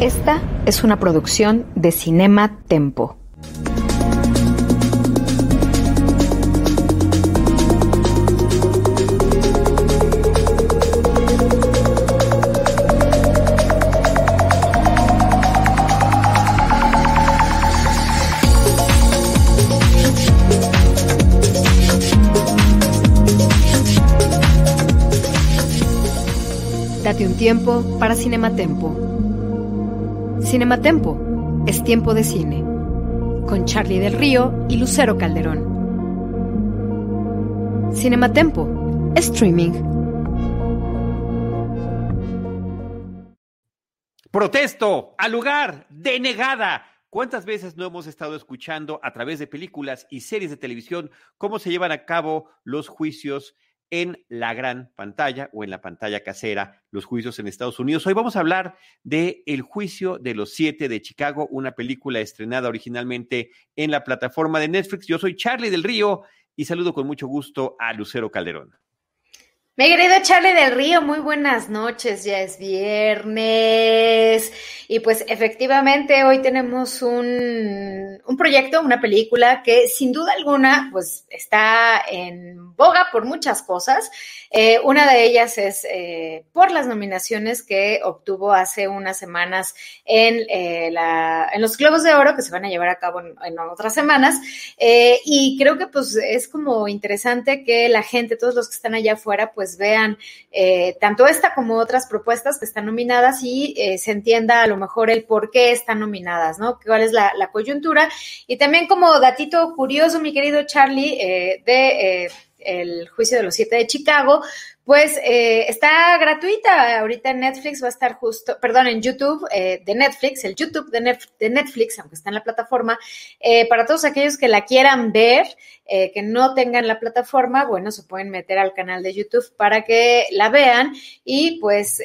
Esta es una producción de Cinema Tempo. Date un tiempo para Cinematempo. Cinematempo es tiempo de cine. Con Charlie del Río y Lucero Calderón. Cinematempo, streaming. Protesto, al lugar, denegada. ¿Cuántas veces no hemos estado escuchando a través de películas y series de televisión cómo se llevan a cabo los juicios en la gran pantalla o en la pantalla casera, los juicios en Estados Unidos. Hoy vamos a hablar de El juicio de los siete de Chicago, una película estrenada originalmente en la plataforma de Netflix. Yo soy Charlie del Río y saludo con mucho gusto a Lucero Calderón. Mi querido Charlie del Río, muy buenas noches, ya es viernes y pues efectivamente hoy tenemos un, un, proyecto, una película que sin duda alguna pues está en boga por muchas cosas. Eh, una de ellas es eh, por las nominaciones que obtuvo hace unas semanas en, eh, la, en los Globos de Oro que se van a llevar a cabo en, en otras semanas eh, y creo que pues es como interesante que la gente, todos los que están allá afuera, pues vean eh, tanto esta como otras propuestas que están nominadas y eh, se entienda a lo mejor el por qué están nominadas, ¿no? ¿Cuál es la, la coyuntura? Y también como datito curioso, mi querido Charlie, eh, de eh, el juicio de los siete de Chicago, pues eh, está gratuita ahorita en Netflix, va a estar justo, perdón, en YouTube eh, de Netflix, el YouTube de, Netflix, aunque está en la plataforma, eh, para todos aquellos que la quieran ver, eh, que no tengan la plataforma, bueno, se pueden meter al canal de YouTube para que la vean y pues,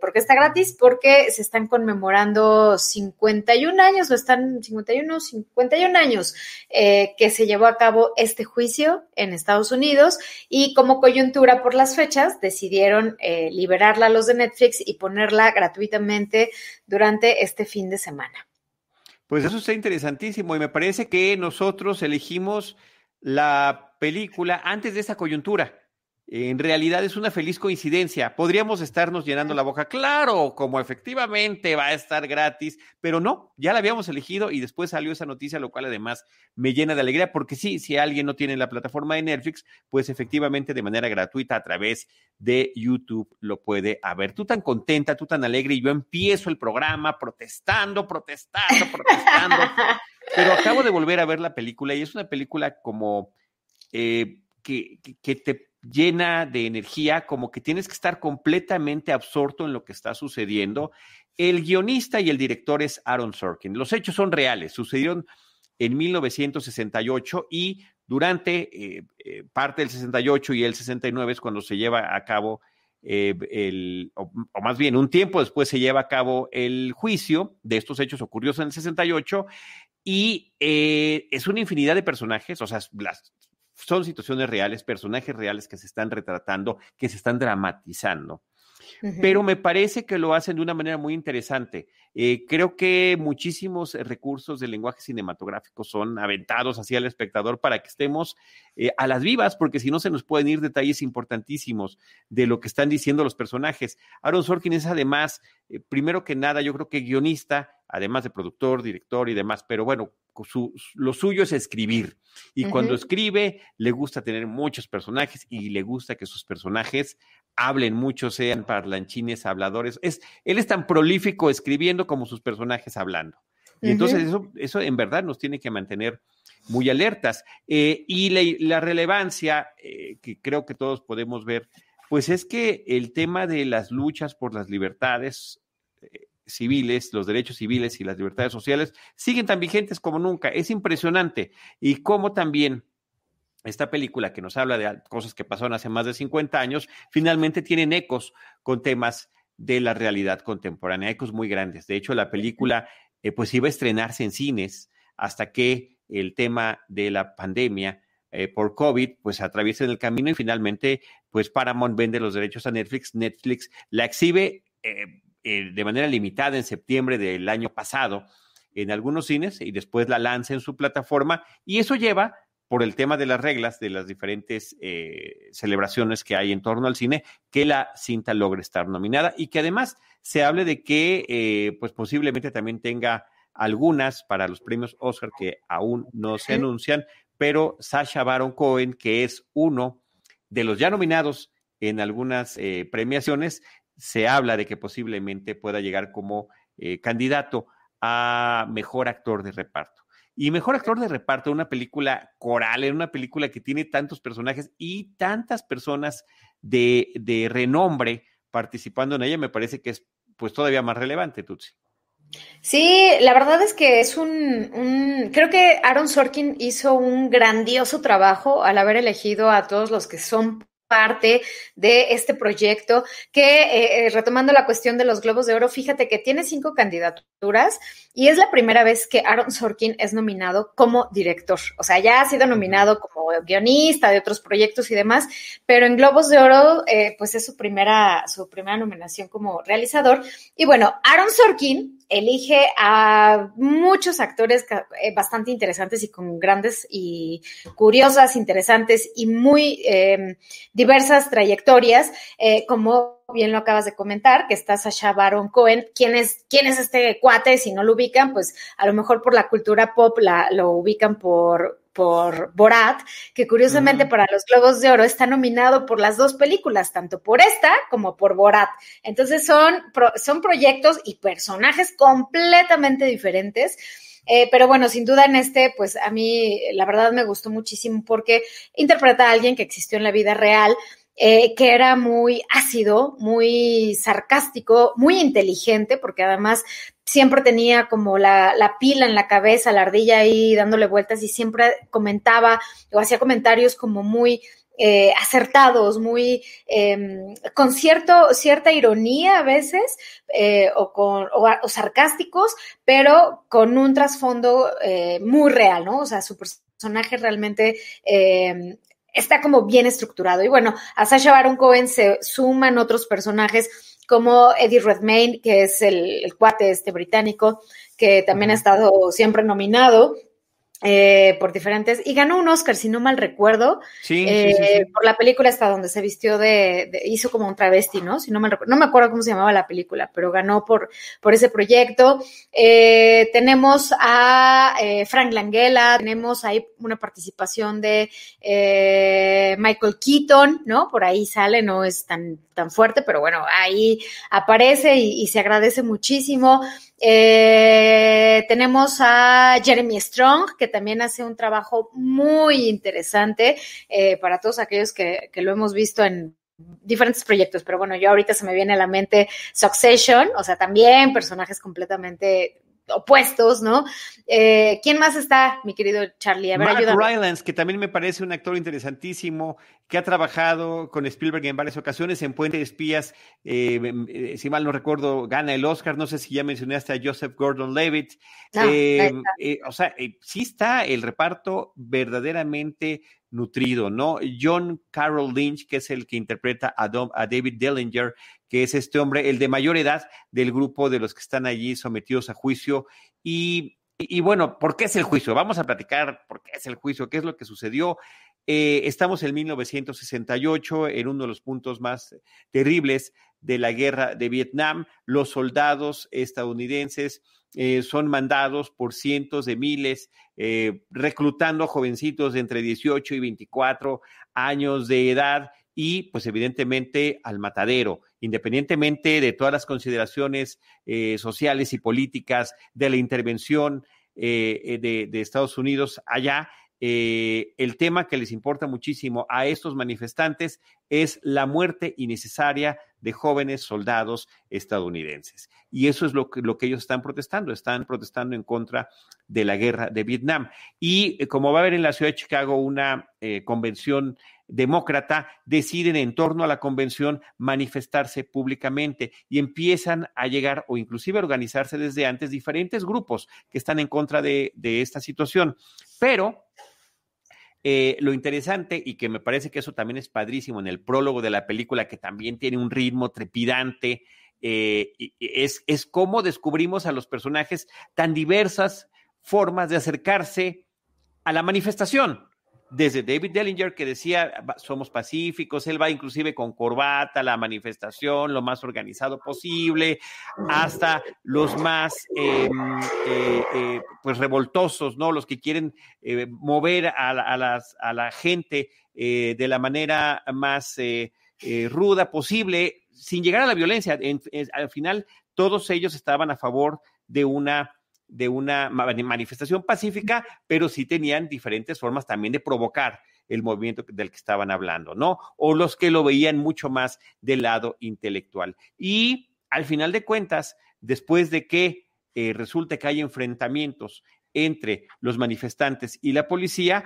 ¿por qué está gratis? Porque se están conmemorando 51 años, lo están 51, 51 años que se llevó a cabo este juicio en Estados Unidos y como coyuntura por las fechas decidieron eh, liberarla a los de Netflix y ponerla gratuitamente durante este fin de semana. Pues eso está interesantísimo y me parece que nosotros elegimos la película antes de esa coyuntura. En realidad es una feliz coincidencia. Podríamos estarnos llenando la boca, claro, como efectivamente va a estar gratis, pero no, ya la habíamos elegido y después salió esa noticia, lo cual además me llena de alegría, porque sí, si alguien no tiene la plataforma de Netflix, pues efectivamente de manera gratuita a través de YouTube lo puede haber. Tú tan contenta, tú tan alegre, y yo empiezo el programa protestando, protestando, protestando, pero acabo de volver a ver la película y es una película como eh, que, que, que te llena de energía, como que tienes que estar completamente absorto en lo que está sucediendo. El guionista y el director es Aaron Sorkin. Los hechos son reales, sucedieron en 1968 y durante eh, eh, parte del 68 y el 69 es cuando se lleva a cabo eh, el, o, o, más bien un tiempo después se lleva a cabo el juicio de estos hechos ocurridos en el 68 y eh, es una infinidad de personajes, o sea, las, son situaciones reales, personajes reales que se están retratando, que se están dramatizando. Uh -huh. Pero me parece que lo hacen de una manera muy interesante. Eh, creo que muchísimos recursos del lenguaje cinematográfico son aventados hacia el espectador para que estemos eh, a las vivas, porque si no se nos pueden ir detalles importantísimos de lo que están diciendo los personajes. Aaron Sorkin es además, eh, primero que nada, yo creo que guionista, además de productor, director y demás, pero bueno, su, lo suyo es escribir. Y uh -huh. cuando escribe, le gusta tener muchos personajes y le gusta que sus personajes hablen mucho, sean parlanchines, habladores. Es, él es tan prolífico escribiendo como sus personajes hablando. Y uh -huh. entonces eso, eso en verdad nos tiene que mantener muy alertas. Eh, y la, la relevancia eh, que creo que todos podemos ver Pues es que el tema de las luchas por las libertades civiles, los derechos civiles y las libertades sociales siguen tan vigentes como nunca. Es impresionante. Y como también esta película que nos habla de cosas que pasaron hace más de 50 años, finalmente tienen ecos con temas de la realidad contemporánea, ecos muy grandes. De hecho, la película eh, pues iba a estrenarse en cines hasta que el tema de la pandemia eh, por COVID pues atraviesa el camino y finalmente pues Paramount vende los derechos a Netflix. Netflix la exhibe eh, de manera limitada en septiembre del año pasado en algunos cines y después la lanza en su plataforma y eso lleva por el tema de las reglas de las diferentes eh, celebraciones que hay en torno al cine, que la cinta logre estar nominada y que además se hable de que eh, pues posiblemente también tenga algunas para los premios Oscar que aún no se anuncian, pero Sasha Baron Cohen, que es uno de los ya nominados en algunas eh, premiaciones, se habla de que posiblemente pueda llegar como candidato a mejor actor de reparto. Y mejor actor de reparto, una película coral, en una película que tiene tantos personajes y tantas personas de, de renombre participando en ella, me parece que es pues todavía más relevante, Tutsi. Sí, la verdad es que es un, creo que Aaron Sorkin hizo un grandioso trabajo al haber elegido a todos los que son parte de este proyecto que, eh, eh, retomando la cuestión de los Globos de Oro, fíjate que tiene cinco candidaturas y es la primera vez que Aaron Sorkin es nominado como director. O sea, ya ha sido nominado como guionista de otros proyectos y demás, pero en Globos de Oro, eh, pues es su primera, su primera nominación como realizador. Y bueno, Aaron Sorkin elige a muchos actores eh, bastante interesantes y con grandes y curiosas, interesantes y muy em, diversas trayectorias, eh, como bien lo acabas de comentar, que está Sasha Baron Cohen. ¿Quién es, quién es este cuate? Si no lo ubican, pues a lo mejor por la cultura pop la, lo ubican por por Borat, que curiosamente para los Globos de Oro está nominado por las dos películas, tanto por esta como por Borat. Entonces son, son proyectos y personajes completamente diferentes. Eh, pero bueno, sin duda en este, pues a mí la verdad me gustó muchísimo porque interpreta a alguien que existió en la vida real, eh, que era muy ácido, muy sarcástico, muy inteligente, porque además siempre tenía como la, pila en la cabeza, la ardilla ahí dándole vueltas y siempre comentaba o hacía comentarios como muy eh, acertados, muy em, con cierto, cierta ironía a veces eh, o, con, o, sarcásticos, pero con un trasfondo muy real, ¿no? O sea, su personaje realmente em, está como bien estructurado. Y bueno, a Sasha Baron Cohen se suman otros personajes como Eddie Redmayne, que es el, cuate este británico, que también ha estado siempre nominado. Eh, por diferentes, y ganó un Oscar, si no mal recuerdo, eh, por la película esta donde se vistió de, hizo como un travesti, ¿no? Si no mal recuerdo, no me acuerdo cómo se llamaba la película, pero ganó por, por ese proyecto. Eh, tenemos a Frank Langella, tenemos ahí una participación de Michael Keaton, ¿no? Por ahí sale, no es tan, tan fuerte, pero bueno, ahí aparece y se agradece muchísimo. Eh, tenemos a Jeremy Strong, que también hace un trabajo muy interesante eh, para todos aquellos que, que lo hemos visto en diferentes proyectos, pero bueno, yo ahorita se me viene a la mente Succession, o sea, también personajes completamente opuestos, ¿no? Eh, ¿Quién más está, mi querido Charlie? A ver, Mark Rylance, que también me parece un actor interesantísimo, que ha trabajado con Spielberg en varias ocasiones en Puente de Espías, eh, eh, si mal no recuerdo, gana el Oscar, no sé si ya mencionaste a Joseph Gordon-Levitt. o sea, sí está el reparto verdaderamente nutrido, ¿no? John Carroll Lynch, que es el que interpreta a, David Dillinger, que es este hombre, el de mayor edad del grupo de los que están allí sometidos a juicio. Y, y bueno, ¿por qué es el juicio? Vamos a platicar por qué es el juicio, qué es lo que sucedió. Eh, estamos en 1968, en uno de los puntos más terribles de la guerra de Vietnam. Los soldados estadounidenses eh, son mandados por cientos de miles, eh, reclutando jovencitos de entre 18 y 24 años de edad y pues evidentemente al matadero, independientemente de todas las consideraciones eh, sociales y políticas de la intervención de, de, Estados Unidos allá, el tema que les importa muchísimo a estos manifestantes es la muerte innecesaria de jóvenes soldados estadounidenses. Y eso es lo que, lo que ellos están protestando, están protestando en contra de la guerra de Vietnam. Y eh, como va a haber en la ciudad de Chicago una eh, convención demócrata, deciden en torno a la convención manifestarse públicamente y empiezan a llegar o inclusive a organizarse desde antes diferentes grupos que están en contra de, de esta situación. Pero eh, lo interesante y que me parece que eso también es padrísimo en el prólogo de la película, que también tiene un ritmo trepidante, eh, es, es cómo descubrimos a los personajes tan diversas formas de acercarse a la manifestación desde David Dellinger que decía somos pacíficos, él va inclusive con corbata la manifestación, lo más organizado posible, hasta los más em, eh, eh, pues revoltosos, ¿no? Los que quieren eh, mover a, las, a, la gente de la manera más ruda posible, sin llegar a la violencia. al final, todos ellos estaban a favor de una de una manifestación pacífica, pero sí tenían diferentes formas también de provocar el movimiento del que estaban hablando, ¿no? O los que lo veían mucho más del lado intelectual. Y al final de cuentas, después de que eh, resulte que hay enfrentamientos entre los manifestantes y la policía,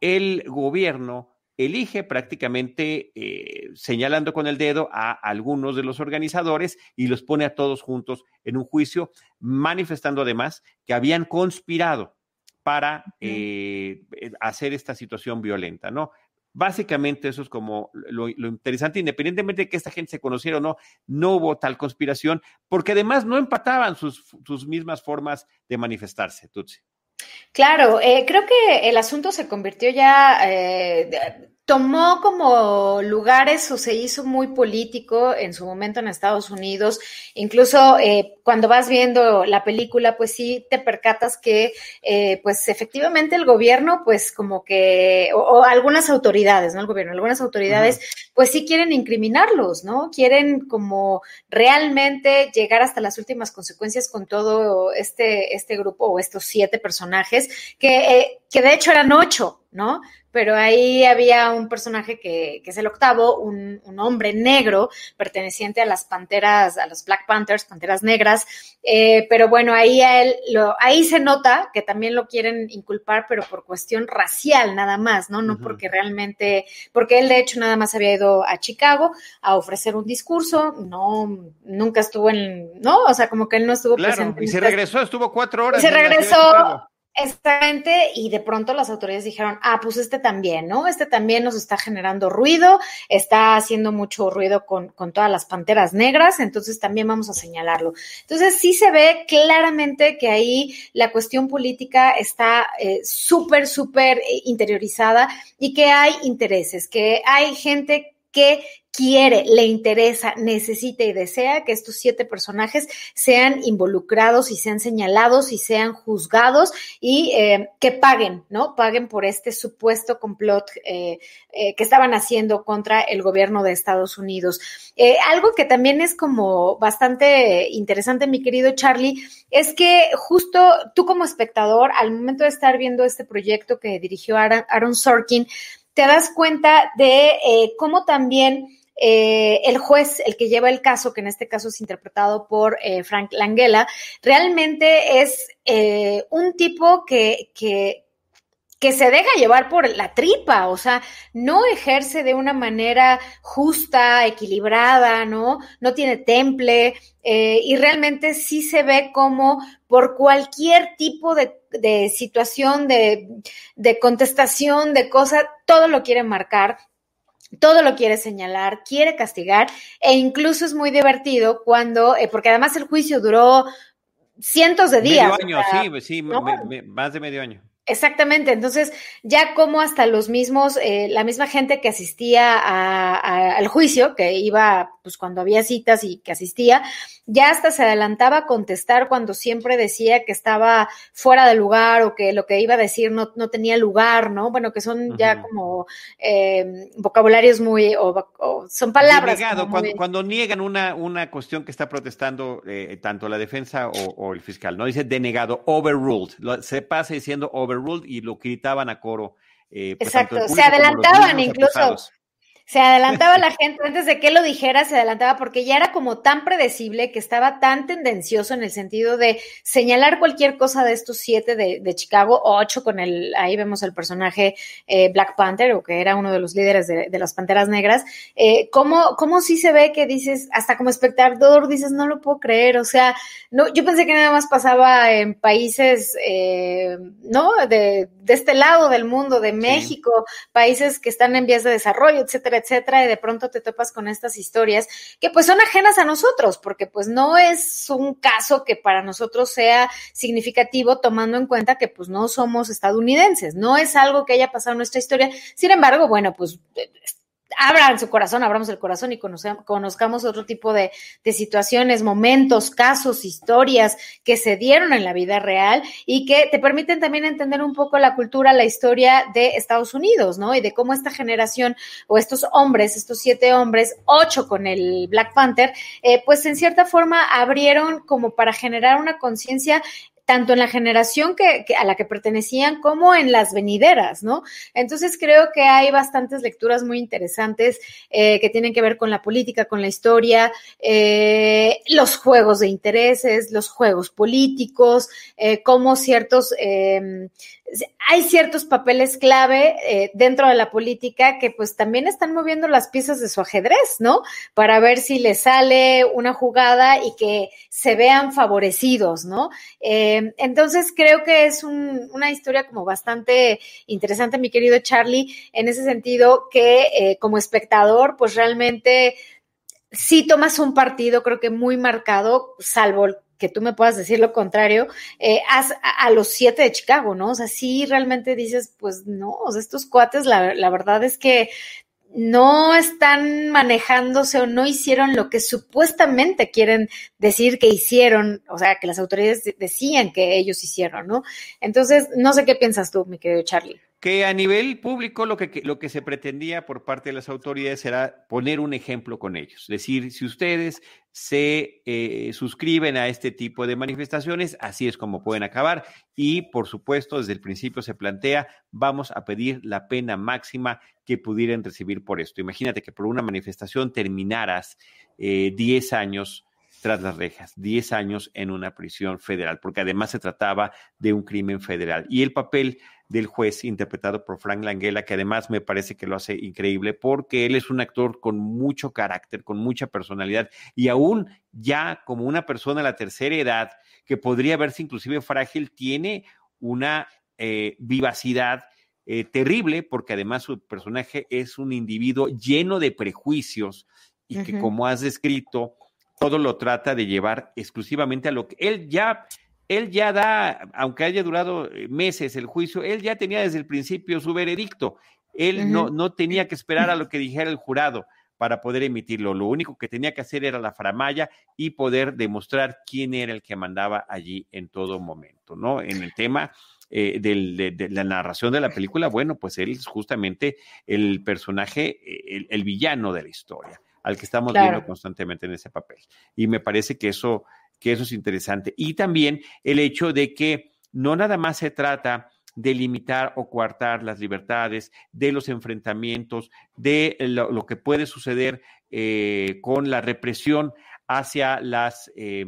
el gobierno elige prácticamente eh, señalando con el dedo a algunos de los organizadores y los pone a todos juntos en un juicio, manifestando además que habían conspirado para eh, eh, hacer esta situación violenta, ¿no? Básicamente eso es como lo, interesante, independientemente de que esta gente se conociera o no, no hubo tal conspiración, porque además no empataban sus, sus mismas formas de manifestarse, Tutsi. Claro, eh, creo que el asunto se convirtió ya, eh, tomó como lugares o se hizo muy político en su momento en Estados Unidos. Incluso eh, cuando vas viendo la película, pues sí te percatas que, eh, pues efectivamente el gobierno, pues como que, o, algunas autoridades, no el gobierno, algunas autoridades, pues sí quieren incriminarlos, ¿no? Quieren como realmente llegar hasta las últimas consecuencias con todo este, este grupo o estos siete personajes, que, eh, que de hecho eran ocho, ¿no? Pero ahí había un personaje que, que es el octavo, un, un, hombre negro perteneciente a las panteras, a los Black Panthers, panteras negras, eh, pero bueno, ahí, él, lo, ahí se nota que también lo quieren inculpar, pero por cuestión racial nada más, ¿no? No porque realmente, porque él de hecho nada más había ido a Chicago a ofrecer un discurso, no, nunca estuvo en, no, o sea, como que él no estuvo claro, presente. Y se regresó, estuvo cuatro horas. Y se regresó Exactamente, y de pronto las autoridades dijeron, ah, pues este también, ¿no? Este también nos está generando ruido, está haciendo mucho ruido con, con todas las panteras negras, entonces también vamos a señalarlo. Entonces sí se ve claramente que ahí la cuestión política está eh, súper, súper eh, interiorizada y que hay intereses, que hay gente que quiere, le interesa, necesita y desea que estos siete personajes sean involucrados y sean señalados y sean juzgados y eh, que paguen, ¿no? Paguen por este supuesto complot eh, eh, que estaban haciendo contra el gobierno de Estados Unidos. algo que también es como bastante interesante, mi querido Charlie, es que justo tú como espectador, al momento de estar viendo este proyecto que dirigió Aaron Sorkin, te das cuenta de cómo también eh, el juez, el que lleva el caso, que en este caso es interpretado por eh, Frank Langella, realmente es eh, un tipo que, que, que se deja llevar por la tripa, o sea, no ejerce de una manera justa, equilibrada, ¿no? No tiene temple y realmente sí se ve como por cualquier tipo de, de situación, de, de contestación, de cosa, todo lo quiere marcar todo lo quiere señalar, quiere castigar e incluso es muy divertido cuando, eh, porque además el juicio duró cientos de días. Medio año, sí, sí, más de medio año. Exactamente, entonces ya como hasta los mismos, eh, la misma gente que asistía al juicio, que iba pues cuando había citas y que asistía, ya hasta se adelantaba a contestar cuando siempre decía que estaba fuera de lugar o que lo que iba a decir no, no tenía lugar, ¿no? Bueno, que son ya como eh, vocabularios muy, o, son palabras. cuando, cuando, niegan una, una cuestión que está protestando eh, tanto la defensa o, el fiscal, ¿no? Dice denegado, overruled, se pasa diciendo overruled y lo gritaban a coro. Eh, pues, Exacto, se adelantaban incluso. Se adelantaba la gente, antes de que lo dijera, se adelantaba porque ya era como tan predecible que estaba tan tendencioso en el sentido de señalar cualquier cosa de estos siete de, de Chicago, ocho con el, ahí vemos el personaje eh, Black Panther, o que era uno de los líderes de, de las Panteras Negras, eh, ¿cómo, ¿cómo sí se ve que dices, hasta como espectador dices, no lo puedo creer, o sea, no, yo pensé que nada más pasaba en países, eh, ¿no? De, de este lado del mundo, de México, sí. países que están en vías de desarrollo, etcétera etcétera, y de pronto te topas con estas historias que pues son ajenas a nosotros, porque pues no es un caso que para nosotros sea significativo tomando en cuenta que pues no somos estadounidenses, no es algo que haya pasado en nuestra historia. Sin embargo, bueno, pues abran su corazón, abramos el corazón y conozcamos otro tipo de, de, situaciones, momentos, casos, historias que se dieron en la vida real y que te permiten también entender un poco la cultura, la historia de Estados Unidos, ¿no? Y de cómo esta generación o estos hombres, estos siete hombres, ocho con el Black Panther, eh, pues en cierta forma abrieron como para generar una conciencia tanto en la generación que, a la que pertenecían como en las venideras, ¿no? Entonces creo que hay bastantes lecturas muy interesantes eh, que tienen que ver con la política, con la historia, eh, los juegos de intereses, los juegos políticos, eh, cómo ciertos em, hay ciertos papeles clave eh, dentro de la política que pues también están moviendo las piezas de su ajedrez, ¿no? Para ver si le sale una jugada y que se vean favorecidos, ¿no? Entonces creo que es un, una historia como bastante interesante, mi querido Charlie, en ese sentido que eh, como espectador pues realmente sí tomas un partido creo que muy marcado, salvo que tú me puedas decir lo contrario, eh, a, los siete de Chicago, ¿no? O sea, sí realmente dices, pues no, estos cuates, la verdad es que no están manejándose o no hicieron lo que supuestamente quieren decir que hicieron, o sea, que las autoridades decían que ellos hicieron, ¿no? Entonces, no sé qué piensas tú, mi querido Charlie que a nivel público lo que, lo que se pretendía por parte de las autoridades era poner un ejemplo con ellos. Decir, si ustedes se eh, suscriben a este tipo de manifestaciones, así es como pueden acabar. Y por supuesto, desde el principio se plantea, vamos a pedir la pena máxima que pudieran recibir por esto. Imagínate que por una manifestación terminaras eh, 10 años tras las rejas, 10 años en una prisión federal, porque además se trataba de un crimen federal. Y el papel del juez interpretado por Frank Langella, que además me parece que lo hace increíble porque él es un actor con mucho carácter, con mucha personalidad y aún ya como una persona a la tercera edad que podría verse inclusive frágil, tiene una eh, vivacidad eh, terrible porque además su personaje es un individuo lleno de prejuicios y uh -huh. que como has descrito, todo lo trata de llevar exclusivamente a lo que él ya, él ya da, aunque haya durado eh, meses el juicio, él ya tenía desde el principio su veredicto. Él uh -huh. no, no tenía que esperar a lo que dijera el jurado para poder emitirlo. Lo único que tenía que hacer era la faramaya y poder demostrar quién era el que mandaba allí en todo momento, ¿no? En el tema eh, del, de, de, la narración de la película, bueno, pues él es justamente el personaje, el, el villano de la historia al que estamos claro. viendo constantemente en ese papel. Y me parece que eso, que eso es interesante. Y también el hecho de que no nada más se trata de limitar o coartar las libertades, de los enfrentamientos, de lo, que puede suceder eh, con la represión hacia las... Eh,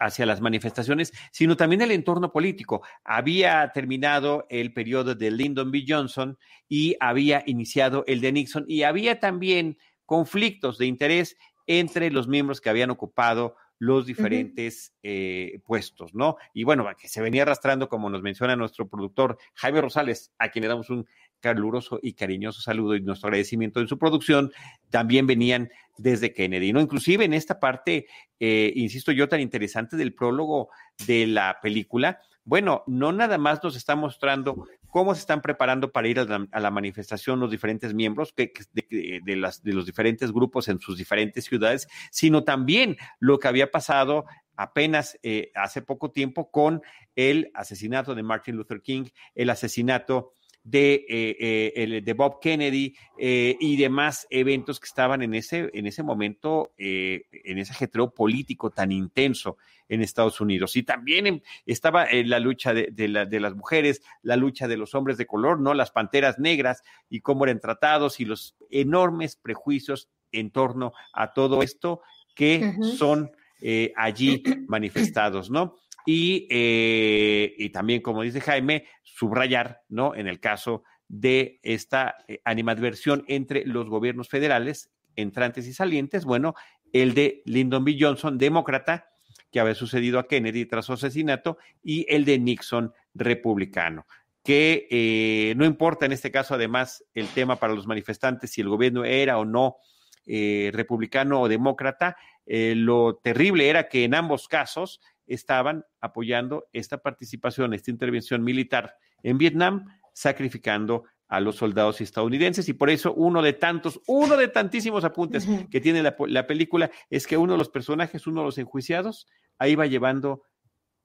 hacia las manifestaciones, sino también el entorno político. Había terminado el periodo de Lyndon B. Johnson y había iniciado el de Nixon y había también conflictos de interés entre los miembros que habían ocupado los diferentes uh -huh. eh, puestos, ¿no? Y bueno, que se venía arrastrando, como nos menciona nuestro productor Jaime Rosales, a quien le damos un caluroso y cariñoso saludo y nuestro agradecimiento en su producción, también venían desde Kennedy, ¿no? Inclusive en esta parte, eh, insisto yo, tan interesante del prólogo de la película, bueno, no nada más nos está mostrando cómo se están preparando para ir a la, manifestación los diferentes miembros que, de, de, las, de los diferentes grupos en sus diferentes ciudades, sino también lo que había pasado apenas eh, hace poco tiempo con el asesinato de Martin Luther King, el asesinato de, eh, el, de Bob Kennedy y demás eventos que estaban en ese, en ese momento, en ese ajetreo político tan intenso en Estados Unidos. Y también estaba la lucha de, de, las mujeres, la lucha de los hombres de color, ¿no? Las panteras negras y cómo eran tratados y los enormes prejuicios en torno a todo esto que son eh, allí manifestados, ¿no? Y, eh, y, también, como dice Jaime, subrayar, ¿no? En el caso de esta eh, animadversión entre los gobiernos federales, entrantes y salientes, bueno, el de Lyndon B. Johnson, demócrata, que había sucedido a Kennedy tras su asesinato, y el de Nixon, republicano que no importa en este caso además el tema para los manifestantes si el gobierno era o no republicano o demócrata, eh, lo terrible era que en ambos casos estaban apoyando esta participación, esta intervención militar en Vietnam, sacrificando a los soldados estadounidenses y por eso uno de tantos, uno de tantísimos apuntes que tiene la, la, película es que uno de los personajes, uno de los enjuiciados, ahí va llevando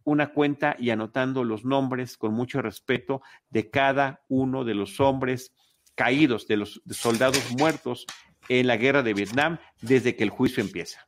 una cuenta y anotando los nombres con mucho respeto de cada uno de los hombres caídos, de los soldados muertos en la guerra de Vietnam desde que el juicio empieza.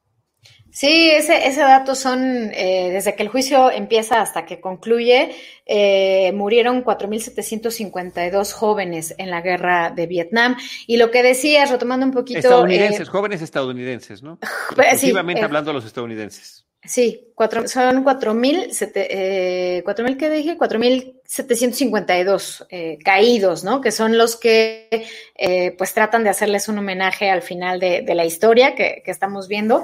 Sí, ese, ese dato son, eh, desde que el juicio empieza hasta que concluye, eh, murieron 4.752 jóvenes en la guerra de Vietnam. Y lo que decías, retomando un poquito... Estadounidenses, eh, jóvenes estadounidenses, ¿no? Efectivamente sí, hablando de los estadounidenses. Sí, cuatro, son 4.000, eh, ¿4.000 qué dije? 4.752 eh, caídos, ¿no? Que son los que eh, pues tratan de hacerles un homenaje al final de, de la historia que, que, estamos viendo.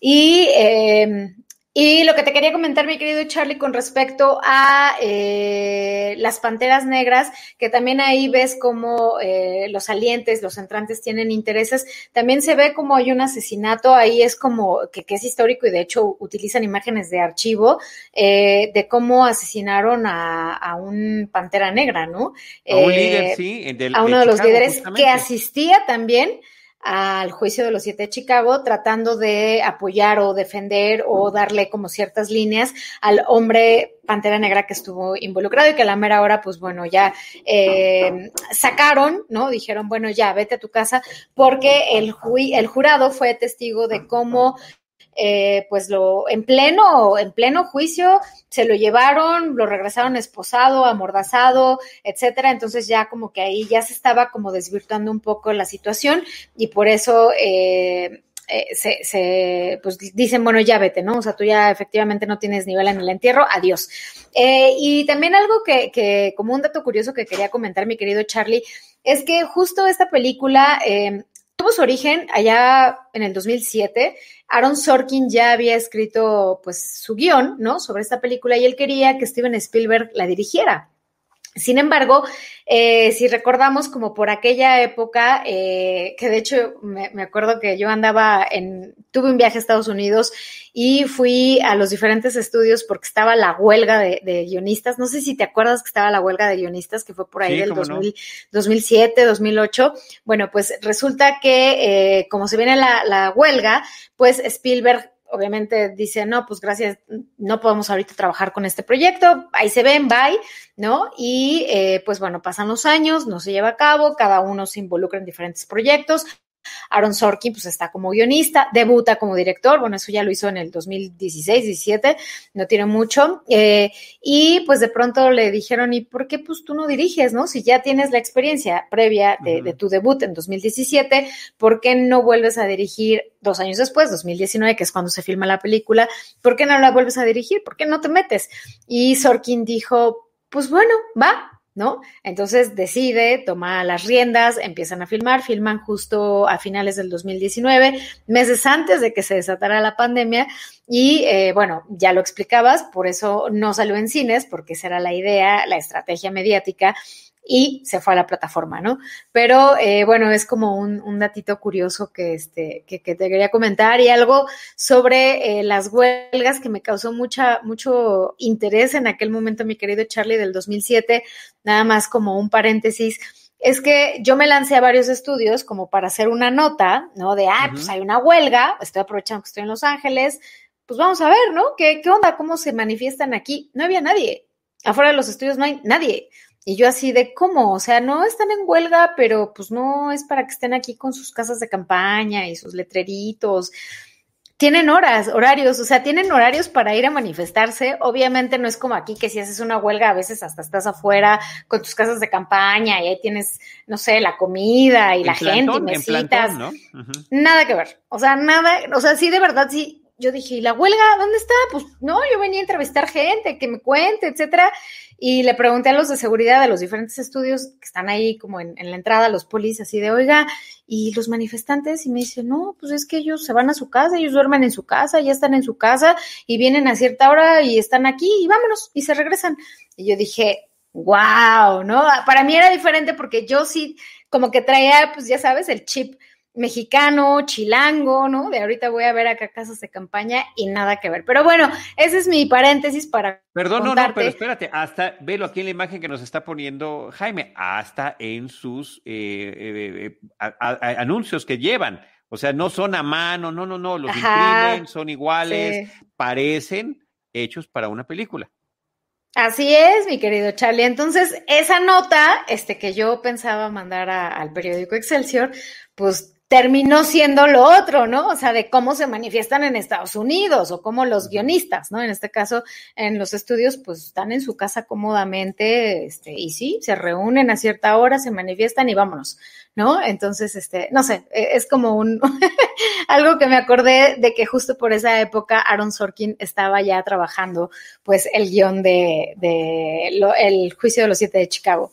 Y eh, y lo que te quería comentar, mi querido Charlie, con respecto a eh, las panteras negras, que también ahí ves como eh, los salientes, los entrantes tienen intereses, también se ve como hay un asesinato, ahí es como que, es histórico y de hecho utilizan imágenes de archivo eh, de cómo asesinaron a, un pantera negra, ¿no? A un líder, sí, a uno de, los líderes que asistía también al juicio de los siete de Chicago, tratando de apoyar o defender o darle como ciertas líneas al hombre Pantera Negra que estuvo involucrado y que a la mera hora, pues bueno, ya eh, sacaron, ¿no? Dijeron, bueno, ya vete a tu casa, porque el, el jurado fue testigo de cómo eh, pues lo en pleno, en pleno juicio se lo llevaron, lo regresaron esposado, amordazado, etcétera. Entonces ya como que ahí ya se estaba como desvirtuando un poco la situación y por eso eh, eh, se, pues dicen, bueno, ya vete, ¿no? O sea, tú ya efectivamente no tienes nivel en el entierro, adiós. y también algo que, que, como un dato curioso que quería comentar, mi querido Charlie, es que justo esta película tuvo su origen allá en el 2007. Aaron Sorkin ya había escrito pues su guion, ¿no? Sobre esta película y él quería que Steven Spielberg la dirigiera. Sin embargo, eh, si recordamos como por aquella época, eh, que de hecho me, acuerdo que yo andaba en, tuve un viaje a Estados Unidos y fui a los diferentes estudios porque estaba la huelga de, guionistas. No sé si te acuerdas que estaba la huelga de guionistas, que fue por ahí del 2007, 2008. Bueno, pues resulta que eh, como se viene la, la huelga, pues Spielberg obviamente dice, no, pues gracias, no podemos ahorita trabajar con este proyecto, ahí se ven, bye, ¿no? Y eh, pues bueno, pasan los años, no se lleva a cabo, cada uno se involucra en diferentes proyectos, Aaron Sorkin pues está como guionista, debuta como director, bueno, eso ya lo hizo en el 2016, 17, no tiene mucho, eh, y pues de pronto le dijeron, ¿y por qué pues tú no diriges, no? Si ya tienes la experiencia previa de, tu debut en 2017, ¿por qué no vuelves a dirigir dos años después, 2019, que es cuando se filma la película, ¿por qué no la vuelves a dirigir? ¿Por qué no te metes? Y Sorkin dijo, pues bueno, va, ¿no? Entonces decide, toma las riendas, empiezan a filmar, filman justo a finales del 2019, meses antes de que se desatara la pandemia y eh, bueno, ya lo explicabas, por eso no salió en cines, porque esa era la idea, la estrategia mediática y se fue a la plataforma, ¿no? Pero eh, bueno, es como un, un, datito curioso que, este, que, que, te quería comentar y algo sobre eh, las huelgas que me causó mucha, mucho interés en aquel momento, mi querido Charlie, del 2007, nada más como un paréntesis. Es que yo me lancé a varios estudios como para hacer una nota, ¿no? De, ah, pues hay una huelga, estoy aprovechando que estoy en Los Ángeles, pues vamos a ver, ¿no? ¿Qué, qué onda? ¿Cómo se manifiestan aquí? No había nadie. Afuera de los estudios no hay nadie. Y yo así de cómo, o sea, no están en huelga, pero pues no es para que estén aquí con sus casas de campaña y sus letreritos tienen horas, horarios, o sea, tienen horarios para ir a manifestarse. Obviamente no es como aquí que si haces una huelga a veces hasta estás afuera con tus casas de campaña y ahí tienes, no sé, la comida y la gente y mesitas. ¿no? Nada que ver. O sea, nada, o sea, sí de verdad sí yo dije, ¿y la huelga dónde está? Pues no, yo venía a entrevistar gente, que me cuente, etcétera. Y le pregunté a los de seguridad de los diferentes estudios que están ahí como en, la entrada, los polis, así de, oiga, y los manifestantes, y me dice, no, pues es que ellos se van a su casa, ellos duermen en su casa, ya están en su casa, y vienen a cierta hora y están aquí, y vámonos, y se regresan. Y yo dije, wow, ¿no? Para mí era diferente porque yo sí, como que traía, pues ya sabes, el chip mexicano, chilango, ¿no? De ahorita voy a ver acá casas de campaña y nada que ver. Pero bueno, ese es mi paréntesis para. Perdón, no, no, pero espérate, hasta, velo aquí en la imagen que nos está poniendo Jaime, hasta en sus eh, eh, eh, anuncios que llevan. O sea, no son a mano, no, no, no, los imprimen, son iguales, parecen hechos para una película. Así es, mi querido Charlie. Entonces, esa nota, este que yo pensaba mandar al periódico Excelsior, pues terminó siendo lo otro, ¿no? O sea, de cómo se manifiestan en Estados Unidos o cómo los guionistas, ¿no? En este caso, en los estudios, pues están en su casa cómodamente, este, y sí, se reúnen a cierta hora, se manifiestan y vámonos, ¿no? Entonces, este, no sé, e, es como un, algo que me acordé de que justo por esa época Aaron Sorkin estaba ya trabajando, pues, el guion de, de El juicio de los siete de Chicago.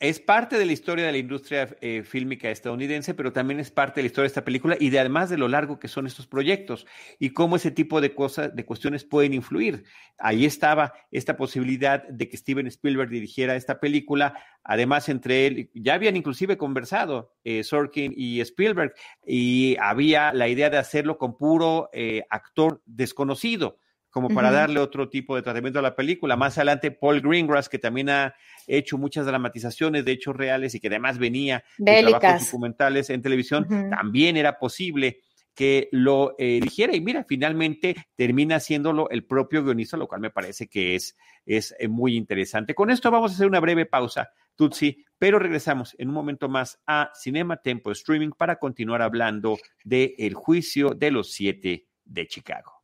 es parte de la historia de la industria eh, fílmica estadounidense, pero también es parte de la historia de esta película y de además de lo largo que son estos proyectos y cómo ese tipo de cosas, de cuestiones pueden influir. Ahí estaba esta posibilidad de que Steven Spielberg dirigiera esta película. Además, entre él, ya habían inclusive conversado eh, Sorkin y Spielberg y había la idea de hacerlo con puro eh, actor desconocido como para darle otro tipo de tratamiento a la película. Más adelante, Paul Greengrass, que también ha hecho muchas dramatizaciones de hechos reales y que además venía de trabajos documentales en televisión, también era posible que lo eh, dijera y mira, finalmente termina haciéndolo el propio guionista, lo cual me parece que es, es eh, muy interesante. Con esto vamos a hacer una breve pausa, Tutsi, pero regresamos en un momento más a Cinema Tempo Streaming para continuar hablando del el juicio de los siete de Chicago.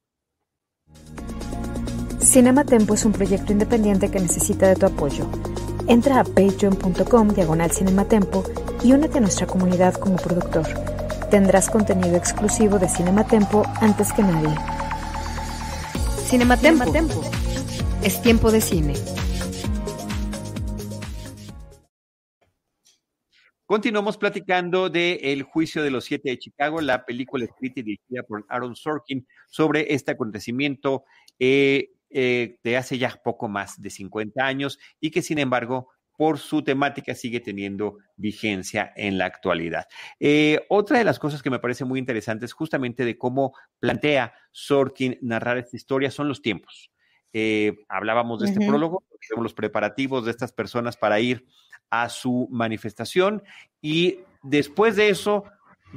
Cinema Tempo es un proyecto independiente que necesita de tu apoyo. Entra a patreon.com diagonal cinematempo y únete a nuestra comunidad como productor. Tendrás contenido exclusivo de Cinematempo antes que nadie. Cinematempo. Tempo. Es tiempo de cine. Continuamos platicando de El juicio de los siete de Chicago, la película escrita y dirigida por Aaron Sorkin sobre este acontecimiento eh, eh, de hace ya poco más de 50 años y que sin embargo por su temática sigue teniendo vigencia en la actualidad. Eh, otra de las cosas que me parece muy interesante es justamente de cómo plantea Sorkin narrar esta historia son los tiempos. Eh, hablábamos de este prólogo, los preparativos de estas personas para ir a su manifestación y después de eso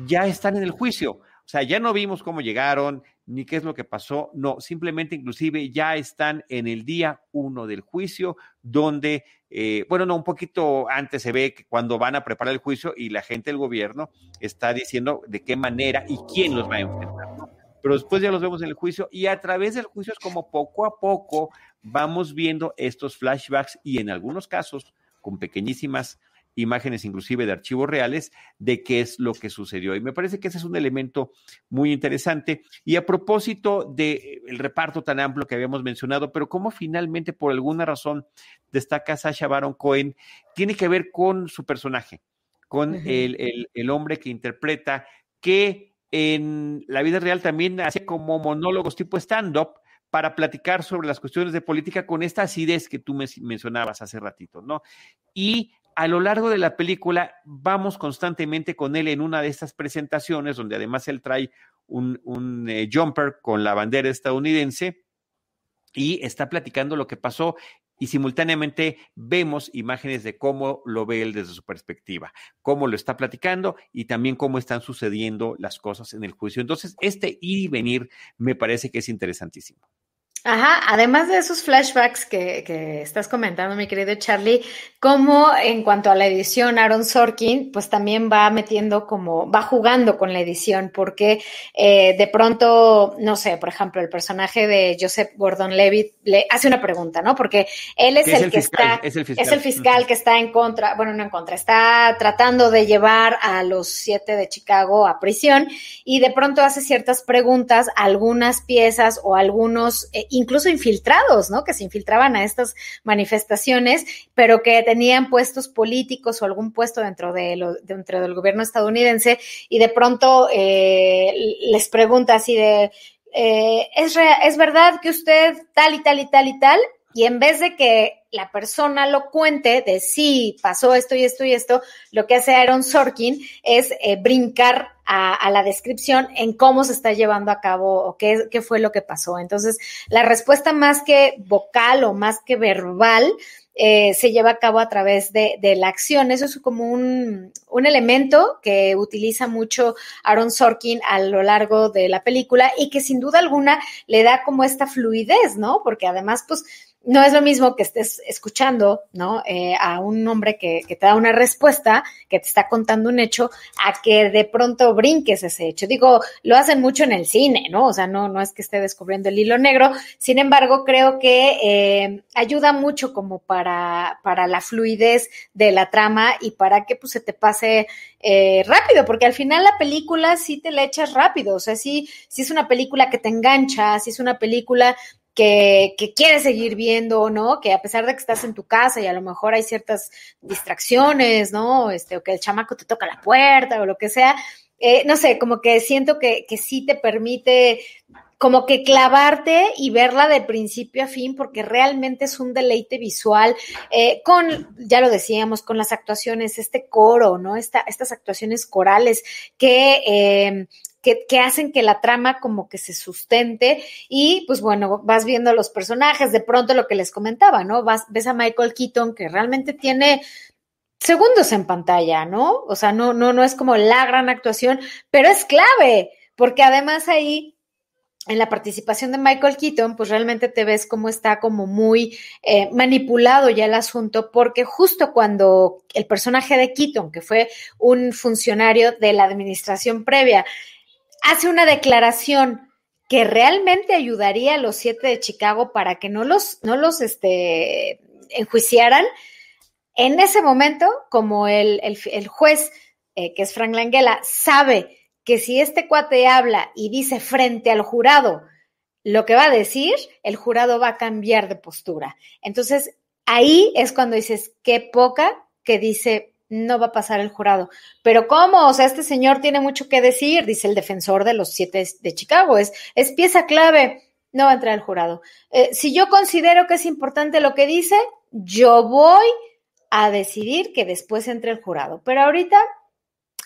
ya están en el juicio. O sea, ya no vimos cómo llegaron, ni qué es lo que pasó, no, simplemente inclusive ya están en el día uno del juicio, donde, eh, bueno, no, un poquito antes se ve que cuando van a preparar el juicio y la gente del gobierno está diciendo de qué manera y quién los va a enfrentar. Pero después ya los vemos en el juicio y a través del juicio es como poco a poco vamos viendo estos flashbacks y en algunos casos con pequeñísimas imágenes inclusive de archivos reales de qué es lo que sucedió. Y me parece que ese es un elemento muy interesante. Y a propósito del el reparto tan amplio que habíamos mencionado, pero cómo finalmente por alguna razón destaca Sasha Baron Cohen, tiene que ver con su personaje, con el, el hombre que interpreta, que en la vida real también hace como monólogos tipo stand-up, para platicar sobre las cuestiones de política con esta acidez que tú me mencionabas hace ratito, ¿no? Y a lo largo de la película vamos constantemente con él en una de estas presentaciones, donde además él trae un, eh, jumper con la bandera estadounidense y está platicando lo que pasó y simultáneamente vemos imágenes de cómo lo ve él desde su perspectiva, cómo lo está platicando y también cómo están sucediendo las cosas en el juicio. Entonces, este ir y venir me parece que es interesantísimo. Ajá, además de esos flashbacks que, que, estás comentando, mi querido Charlie, como en cuanto a la edición, Aaron Sorkin, pues también va metiendo como, va jugando con la edición, porque eh, de pronto, no sé, por ejemplo, el personaje de Joseph Gordon-Levitt le hace una pregunta, ¿no? Porque él es, el, que está, es el, fiscal. es el fiscal que está en contra, bueno, no en contra, está tratando de llevar a los siete de Chicago a prisión y de pronto hace ciertas preguntas, algunas piezas o algunos eh, incluso infiltrados, ¿no? Que se infiltraban a estas manifestaciones, pero que tenían puestos políticos o algún puesto dentro, de lo, dentro del gobierno estadounidense y de pronto eh, les pregunta así de, eh, ¿es, ¿es verdad que usted tal y tal y tal y tal? Y en vez de que la persona lo cuente de sí, pasó esto y esto y esto, lo que hace Aaron Sorkin es eh, brincar a, la descripción en cómo se está llevando a cabo o qué, fue lo que pasó. Entonces, la respuesta más que vocal o más que verbal eh, se lleva a cabo a través de, la acción. Eso es como un, elemento que utiliza mucho Aaron Sorkin a lo largo de la película y que sin duda alguna le da como esta fluidez, ¿no? Porque además, pues, no es lo mismo que estés escuchando, ¿no? Eh, a un hombre que, que, te da una respuesta, que te está contando un hecho, a que de pronto brinques ese hecho. Digo, lo hacen mucho en el cine, ¿no? O sea, no, no es que esté descubriendo el hilo negro. Sin embargo, creo que eh, ayuda mucho como para, para la fluidez de la trama y para que pues se te pase eh, rápido, porque al final la película sí te la echas rápido. O sea, sí, sí es una película que te engancha, sí es una película que, que quieres seguir viendo, ¿no? Que a pesar de que estás en tu casa y a lo mejor hay ciertas distracciones, ¿no? Este, o que el chamaco te toca la puerta o lo que sea, eh, no sé, como que siento que, que sí te permite como que clavarte y verla de principio a fin, porque realmente es un deleite visual, eh, con, ya lo decíamos, con las actuaciones, este coro, ¿no? Esta, estas actuaciones corales que eh, que, hacen que la trama como que se sustente y pues bueno, vas viendo los personajes, de pronto lo que les comentaba, ¿no? Vas, ves a Michael Keaton que realmente tiene segundos en pantalla, ¿no? O sea, no, no, no es como la gran actuación, pero es clave, porque además ahí en la participación de Michael Keaton, pues realmente te ves cómo está como muy eh, manipulado ya el asunto, porque justo cuando el personaje de Keaton, que fue un funcionario de la administración previa, hace una declaración que realmente ayudaría a los siete de Chicago para que no los, no los este, enjuiciaran, en ese momento, como el, el, juez, eh, que es Frank Langella, sabe que si este cuate habla y dice frente al jurado lo que va a decir, el jurado va a cambiar de postura. Entonces, ahí es cuando dices, qué poca que dice no va a pasar el jurado. Pero ¿cómo? O sea, este señor tiene mucho que decir, dice el defensor de los siete de Chicago, es, pieza clave, no va a entrar el jurado. Eh, si yo considero que es importante lo que dice, yo voy a decidir que después entre el jurado. Pero ahorita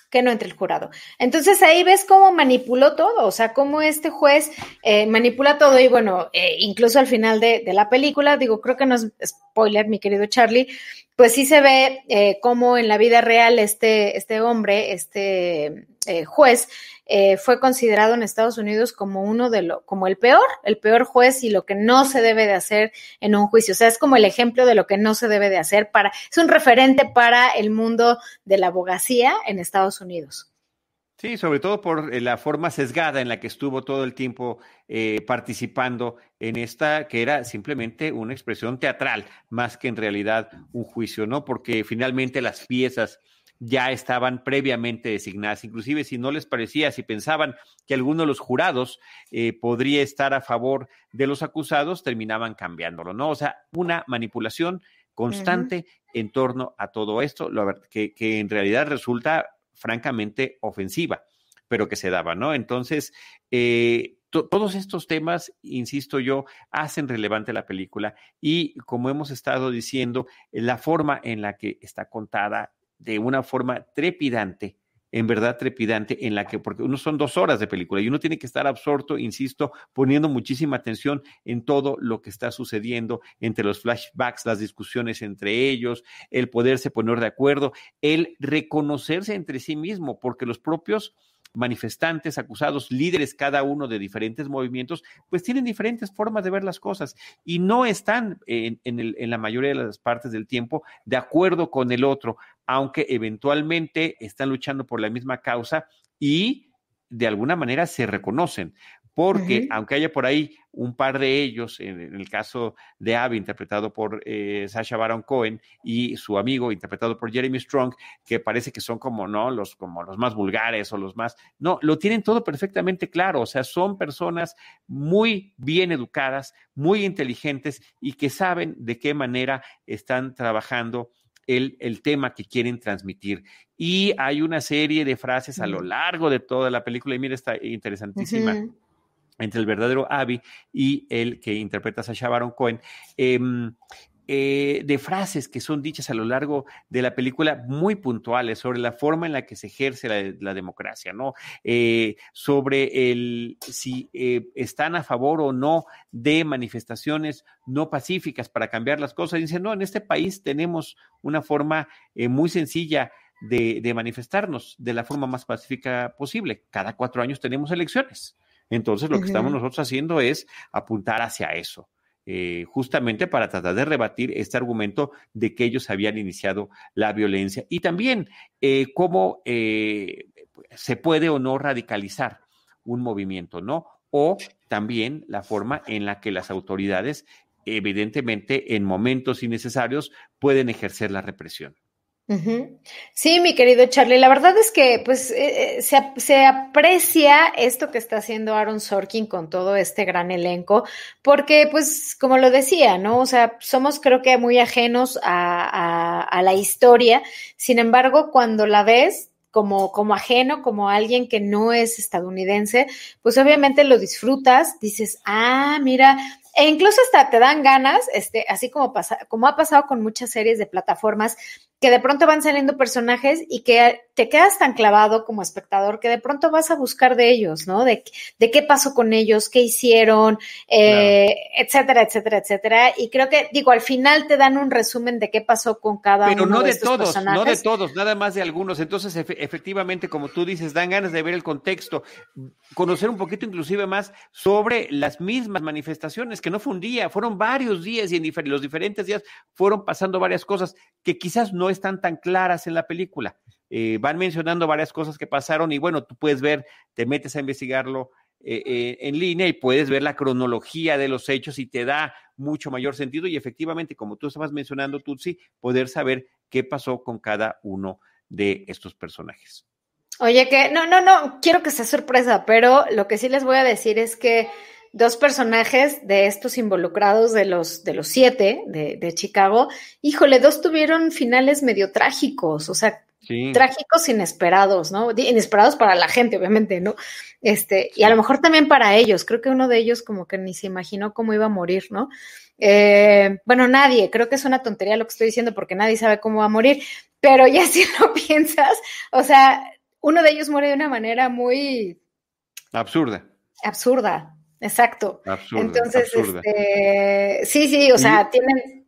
que no entre el jurado. Entonces ahí ves cómo manipuló todo, o sea, cómo este juez eh, manipula todo y bueno, eh, incluso al final de, de, la película, digo, creo que no es spoiler, mi querido Charlie, pues sí se ve eh, cómo en la vida real este, este hombre, este eh, juez, eh, fue considerado en Estados Unidos como uno de lo, como el peor, el peor juez y lo que no se debe de hacer en un juicio. O sea, es como el ejemplo de lo que no se debe de hacer para, es un referente para el mundo de la abogacía en Estados Unidos. Sí, sobre todo por la forma sesgada en la que estuvo todo el tiempo eh, participando en esta, que era simplemente una expresión teatral, más que en realidad un juicio, ¿no? Porque finalmente las piezas ya estaban previamente designadas, inclusive si no les parecía, si pensaban que alguno de los jurados eh, podría estar a favor de los acusados, terminaban cambiándolo, ¿no? O sea, una manipulación constante en torno a todo esto, lo, que, que en realidad resulta francamente ofensiva, pero que se daba, ¿no? Entonces, eh, todos estos temas, insisto yo, hacen relevante la película y como hemos estado diciendo, la forma en la que está contada de una forma trepidante, en verdad trepidante, en la que, porque uno son dos horas de película y uno tiene que estar absorto, insisto, poniendo muchísima atención en todo lo que está sucediendo entre los flashbacks, las discusiones entre ellos, el poderse poner de acuerdo, el reconocerse entre sí mismo, porque los propios manifestantes, acusados, líderes cada uno de diferentes movimientos, pues tienen diferentes formas de ver las cosas y no están en, en, la mayoría de las partes del tiempo de acuerdo con el otro, aunque eventualmente están luchando por la misma causa y de alguna manera se reconocen. Porque aunque haya por ahí un par de ellos, en, el caso de Abby, interpretado por eh, Sasha Baron Cohen, y su amigo, interpretado por Jeremy Strong, que parece que son como, ¿no? Los, como los más vulgares o los más, no, lo tienen todo perfectamente claro, o sea, son personas muy bien educadas, muy inteligentes y que saben de qué manera están trabajando el, el, tema que quieren transmitir. Y hay una serie de frases a lo largo de toda la película, y mira, está interesantísima entre el verdadero Abby y el que interpreta a Sasha Baron Cohen, em, eh, de frases que son dichas a lo largo de la película muy puntuales sobre la forma en la que se ejerce la, democracia, ¿no? Eh, sobre el si eh, están a favor o no de manifestaciones no pacíficas para cambiar las cosas. Dicen, no, en este país tenemos una forma muy sencilla de, de manifestarnos de la forma más pacífica posible. Cada cuatro años tenemos elecciones. Entonces, lo que estamos nosotros haciendo es apuntar hacia eso. Eh, justamente para tratar de rebatir este argumento de que ellos habían iniciado la violencia y también eh, cómo eh, se puede o no radicalizar un movimiento, ¿no? O también la forma en la que las autoridades, evidentemente, en momentos innecesarios, pueden ejercer la represión. Sí, mi querido Charlie, la verdad es que pues eh, eh, se, aprecia esto que está haciendo Aaron Sorkin con todo este gran elenco, porque pues como lo decía, ¿no? O sea, somos creo que muy ajenos a, a la historia, sin embargo, cuando la ves, como, como ajeno, como alguien que no es estadounidense, pues obviamente lo disfrutas, dices, ah, mira, e incluso hasta te dan ganas, este, así como pasa, como ha pasado con muchas series de plataformas, que de pronto van saliendo personajes y que te quedas tan clavado como espectador que de pronto vas a buscar de ellos, ¿no? De, de qué pasó con ellos, qué hicieron, eh, etcétera, etcétera, etcétera. Y creo que, digo, al final te dan un resumen de qué pasó con cada Pero uno no de, de estos todos, personajes. no de todos, nada más de algunos. Entonces, efectivamente, como tú dices, dan ganas de ver el contexto, conocer un poquito inclusive más sobre las mismas manifestaciones, que no fue un día, fueron varios días y en los diferentes días fueron pasando varias cosas que quizás no están tan claras en la película. Eh, van mencionando varias cosas que pasaron y bueno, tú puedes ver, te metes a investigarlo eh, eh, en línea y puedes ver la cronología de los hechos y te da mucho mayor sentido y efectivamente, como tú estabas mencionando, Tutsi, poder saber qué pasó con cada uno de estos personajes. Oye, que no, no, no, quiero que sea sorpresa, pero lo que sí les voy a decir es que dos personajes de estos involucrados de los, de los siete de, de Chicago, híjole, dos tuvieron finales medio trágicos, o sea, trágicos inesperados, ¿no? Inesperados para la gente, obviamente, ¿no? Este, y a lo mejor también para ellos, creo que uno de ellos como que ni se imaginó cómo iba a morir, ¿no? Eh, bueno, nadie, creo que es una tontería lo que estoy diciendo porque nadie sabe cómo va a morir, pero ya si lo piensas, o sea, uno de ellos muere de una manera muy... Absurda. Absurda, Exacto. Entonces, Este, sí, sí, o sea, tienen...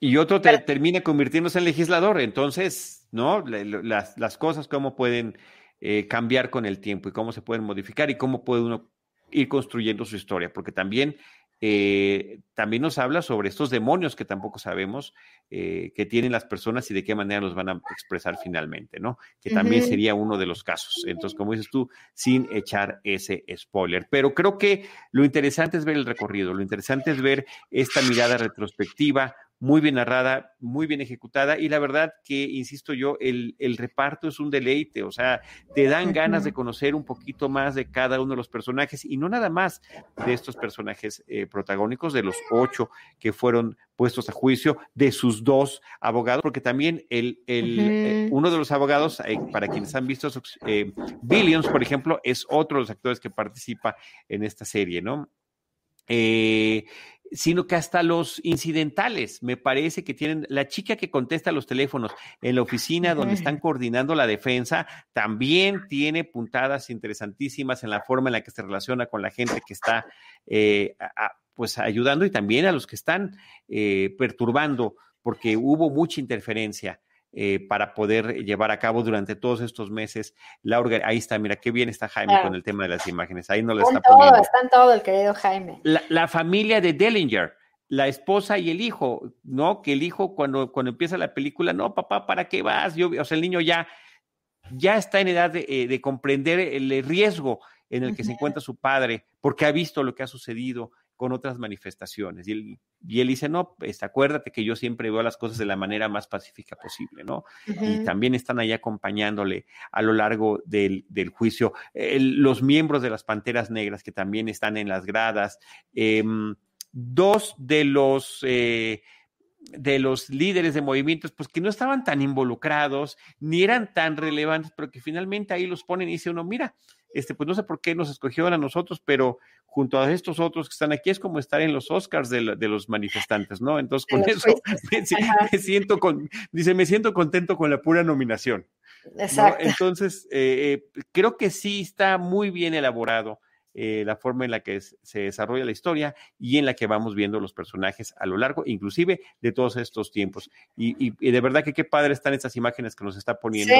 Y otro termina convirtiéndose en legislador, entonces, ¿no? Las, las cosas, cómo pueden eh, cambiar con el tiempo y cómo se pueden modificar y cómo puede uno ir construyendo su historia, porque también eh, también nos habla sobre estos demonios que tampoco sabemos eh, que tienen las personas y de qué manera los van a expresar finalmente, ¿no? Que también sería uno de los casos. Entonces, como dices tú, sin echar ese spoiler. Pero creo que lo interesante es ver el recorrido, lo interesante es ver esta mirada retrospectiva muy bien narrada, muy bien ejecutada y la verdad que, insisto yo, el, el reparto es un deleite, o sea, te dan ganas de conocer un poquito más de cada uno de los personajes y no nada más de estos personajes eh, protagónicos, de los ocho que fueron puestos a juicio, de sus dos abogados, porque también el, el eh, uno de los abogados, eh, para quienes han visto Billions, por ejemplo, es otro de los actores que participa en esta serie, ¿no? Eh, sino que hasta los incidentales, me parece que tienen, la chica que contesta los teléfonos en la oficina donde están coordinando la defensa, también tiene puntadas interesantísimas en la forma en la que se relaciona con la gente que está eh, pues ayudando y también a los que están eh, perturbando, porque hubo mucha interferencia. Eh, para poder llevar a cabo durante todos estos meses la Ahí está, mira, qué bien está Jaime con el tema de las imágenes. Ahí no lo está todo, poniendo. Están todo el querido Jaime. La, familia de Dellinger, la esposa y el hijo, ¿no? Que el hijo cuando, cuando empieza la película, no, papá, ¿para qué vas? Yo, o sea, el niño ya, ya está en edad de, eh, comprender el riesgo en el que se encuentra su padre, porque ha visto lo que ha sucedido con otras manifestaciones. Y él, y él dice, no, pues, acuérdate que yo siempre veo las cosas de la manera más pacífica posible, ¿no? Y también están ahí acompañándole a lo largo del, juicio los miembros de las Panteras Negras que también están en las gradas. Em, dos de los... Eh, de los líderes de movimientos, pues que no estaban tan involucrados, ni eran tan relevantes, pero que finalmente ahí los ponen y dice uno, mira, este, pues no sé por qué nos escogieron a nosotros, pero junto a estos otros que están aquí es como estar en los Oscars de, los manifestantes, ¿no? Entonces con eso me, siento con, dice, me siento contento con la pura nominación. Exacto. Entonces, eh, eh, creo que sí está muy bien elaborado. Eh, la forma en la que se desarrolla la historia y en la que vamos viendo los personajes a lo largo, inclusive de todos estos tiempos. Y, de verdad que qué padre están estas imágenes que nos está poniendo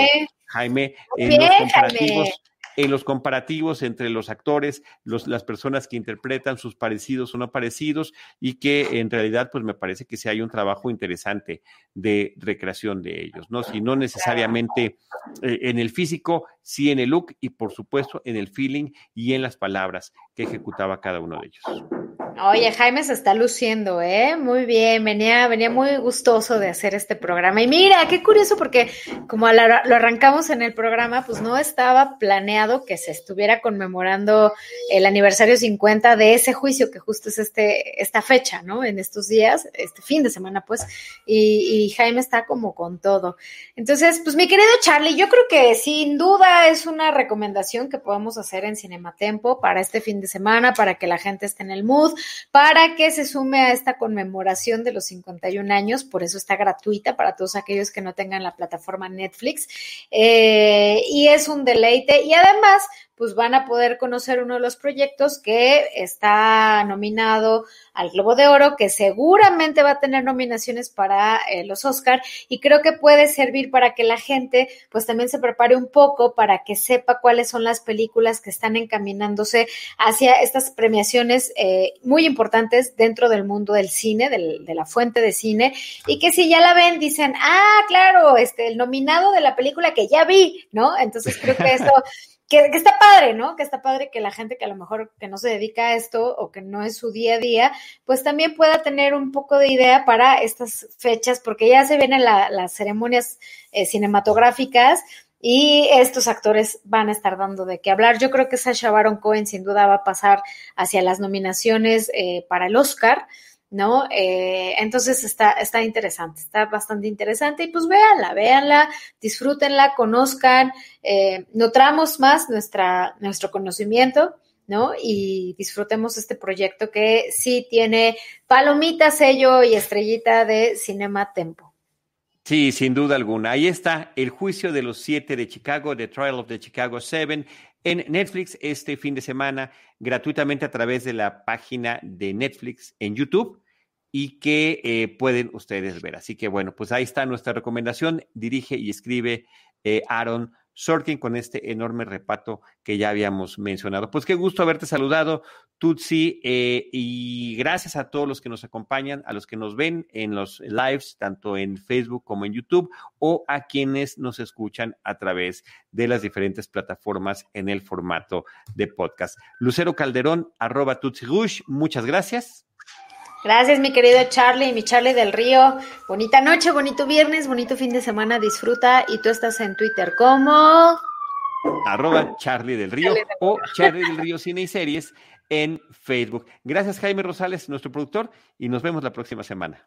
Jaime en los comparativos en los comparativos entre los actores, las personas que interpretan sus parecidos o no parecidos y que en realidad pues me parece que sí hay un trabajo interesante de recreación de ellos, ¿no? Si no necesariamente eh, en el físico, sí en el look y por supuesto en el feeling y en las palabras que ejecutaba cada uno de ellos. Oye, Jaime se está luciendo, ¿eh? Muy bien, venía, venía muy gustoso de hacer este programa. Y mira, qué curioso, porque como lo arrancamos en el programa, pues no estaba planeado que se estuviera conmemorando el aniversario 50 de ese juicio, que justo es este, esta fecha, ¿no? En estos días, este fin de semana, pues, y, y Jaime está como con todo. Entonces, pues mi querido Charlie, yo creo que sin duda es una recomendación que podemos hacer en Cinematempo para este fin de semana, para que la gente esté en el mood para que se sume a esta conmemoración de los 51 años. Por eso está gratuita para todos aquellos que no tengan la plataforma Netflix. Eh, y es un deleite. Y además, pues van a poder conocer uno de los proyectos que está nominado al Globo de Oro, que seguramente va a tener nominaciones para eh, los Oscar y creo que puede servir para que la gente pues también se prepare un poco para que sepa cuáles son las películas que están encaminándose hacia estas premiaciones eh, muy importantes dentro del mundo del cine, de la fuente de cine y que si ya la ven dicen, ah, claro, este, el nominado de la película que ya vi, ¿no? Entonces creo que eso que, está padre, ¿no? Que está padre que la gente que a lo mejor que no se dedica a esto o que no es su día a día, pues también pueda tener un poco de idea para estas fechas, porque ya se vienen las ceremonias eh, cinematográficas y estos actores van a estar dando de qué hablar. Yo creo que Sasha Baron Cohen sin duda va a pasar hacia las nominaciones eh, para el Oscar. ¿No? Eh, entonces está, está interesante, está bastante interesante y pues véanla, véanla, disfrútenla, conozcan, eh, nutramos más nuestra, nuestro conocimiento, ¿no? Y disfrutemos este proyecto que sí tiene palomita, sello y estrellita de Cinema Tempo. Sí, sin duda alguna. Ahí está el juicio de los siete de Chicago, The Trial of the Chicago Seven, en Netflix este fin de semana, gratuitamente a través de la página de Netflix en YouTube y que eh, pueden ustedes ver. Así que bueno, pues ahí está nuestra recomendación. Dirige y escribe eh, Aaron Sorkin con este enorme repato que ya habíamos mencionado. Pues qué gusto haberte saludado, Tutsi, eh, y gracias a todos los que nos acompañan, a los que nos ven en los lives, tanto en Facebook como en YouTube, o a quienes nos escuchan a través de las diferentes plataformas en el formato de podcast. Lucero Calderón, arroba Tutsi Rush, muchas gracias. Gracias, mi querido Charlie, mi Charlie del Río. Bonita noche, bonito viernes, bonito fin de semana, disfruta. Y tú estás en Twitter como... Arroba Charlie del Río o Charlie del Río Cine y Series en Facebook. Gracias, Jaime Rosales, nuestro productor, y nos vemos la próxima semana.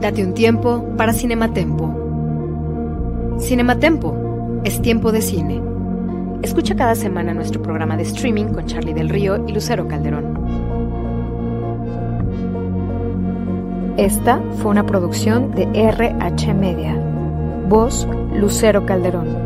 Date un tiempo para Cinematempo. Cinematempo es tiempo de cine. Escucha cada semana nuestro programa de streaming con Charlie del Río y Lucero Calderón. Esta fue una producción de RH Media. Voz Lucero Calderón.